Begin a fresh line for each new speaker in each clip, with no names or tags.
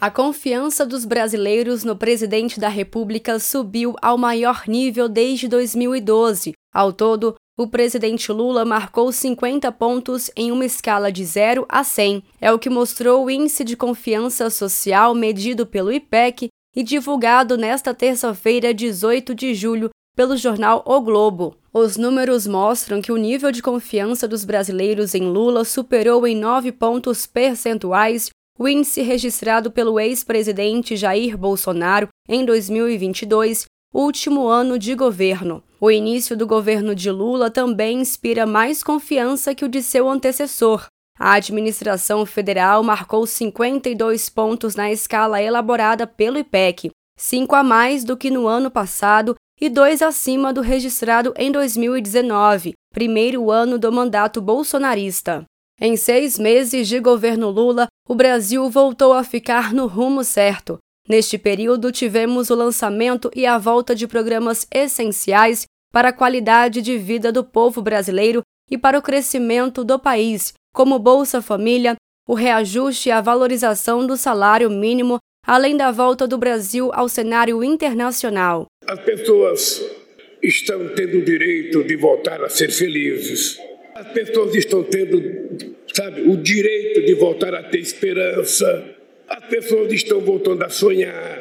A confiança dos brasileiros no presidente da República subiu ao maior nível desde 2012. Ao todo, o presidente Lula marcou 50 pontos em uma escala de 0 a 100. É o que mostrou o Índice de Confiança Social medido pelo IPEC e divulgado nesta terça-feira, 18 de julho, pelo jornal O Globo. Os números mostram que o nível de confiança dos brasileiros em Lula superou em 9 pontos percentuais o índice registrado pelo ex-presidente Jair Bolsonaro em 2022, último ano de governo. O início do governo de Lula também inspira mais confiança que o de seu antecessor. A administração federal marcou 52 pontos na escala elaborada pelo IPEC, cinco a mais do que no ano passado e dois acima do registrado em 2019, primeiro ano do mandato bolsonarista. Em seis meses de governo Lula, o Brasil voltou a ficar no rumo certo. Neste período, tivemos o lançamento e a volta de programas essenciais para a qualidade de vida do povo brasileiro e para o crescimento do país, como Bolsa Família, o reajuste e a valorização do salário mínimo, além da volta do Brasil ao cenário internacional.
As pessoas estão tendo o direito de voltar a ser felizes as pessoas estão tendo, sabe, o direito de voltar a ter esperança. As pessoas estão voltando a sonhar.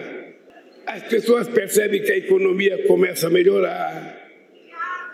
As pessoas percebem que a economia começa a melhorar.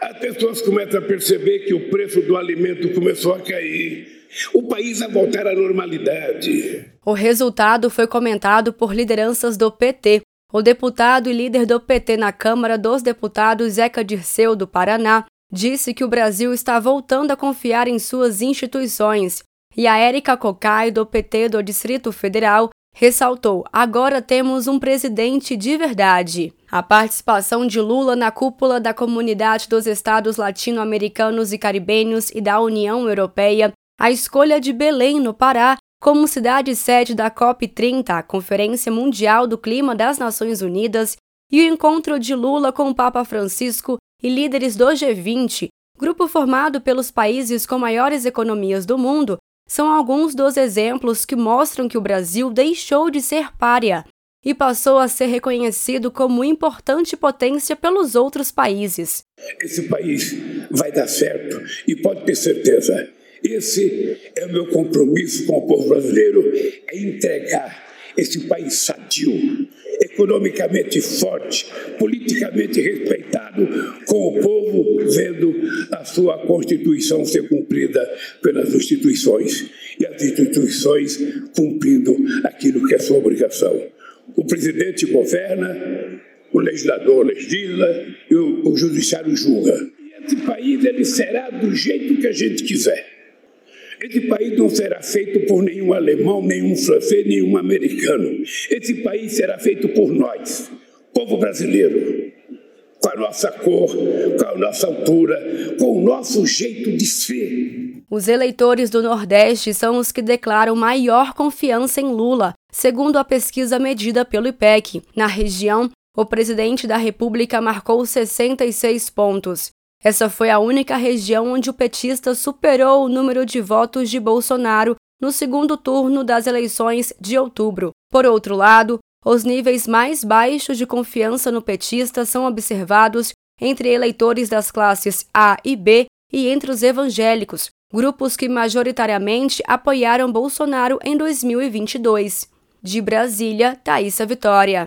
As pessoas começam a perceber que o preço do alimento começou a cair. O país a voltar à normalidade.
O resultado foi comentado por lideranças do PT. O deputado e líder do PT na Câmara dos Deputados, Zeca Dirceu, do Paraná, disse que o Brasil está voltando a confiar em suas instituições, e a Érica Cocai, do PT do Distrito Federal, ressaltou: agora temos um presidente de verdade. A participação de Lula na cúpula da Comunidade dos Estados Latino-Americanos e Caribenhos e da União Europeia, a escolha de Belém, no Pará, como cidade sede da COP30, a Conferência Mundial do Clima das Nações Unidas, e o encontro de Lula com o Papa Francisco e líderes do G20, grupo formado pelos países com maiores economias do mundo, são alguns dos exemplos que mostram que o Brasil deixou de ser párea e passou a ser reconhecido como importante potência pelos outros países.
Esse país vai dar certo e pode ter certeza. Esse é o meu compromisso com o povo brasileiro: é entregar esse país sadio, economicamente forte, politicamente respeitado, com o povo vendo a sua Constituição ser cumprida pelas instituições e as instituições cumprindo aquilo que é sua obrigação. O presidente governa, o legislador legisla e o, o judiciário julga. E esse país ele será do jeito que a gente quiser. Esse país não será feito por nenhum alemão, nenhum francês, nenhum americano. Esse país será feito por nós, povo brasileiro, com a nossa cor, com a nossa altura, com o nosso jeito de ser.
Os eleitores do Nordeste são os que declaram maior confiança em Lula, segundo a pesquisa medida pelo IPEC. Na região, o presidente da República marcou 66 pontos. Essa foi a única região onde o petista superou o número de votos de Bolsonaro no segundo turno das eleições de outubro. Por outro lado, os níveis mais baixos de confiança no petista são observados entre eleitores das classes A e B e entre os evangélicos, grupos que majoritariamente apoiaram Bolsonaro em 2022. De Brasília, Thaisa Vitória.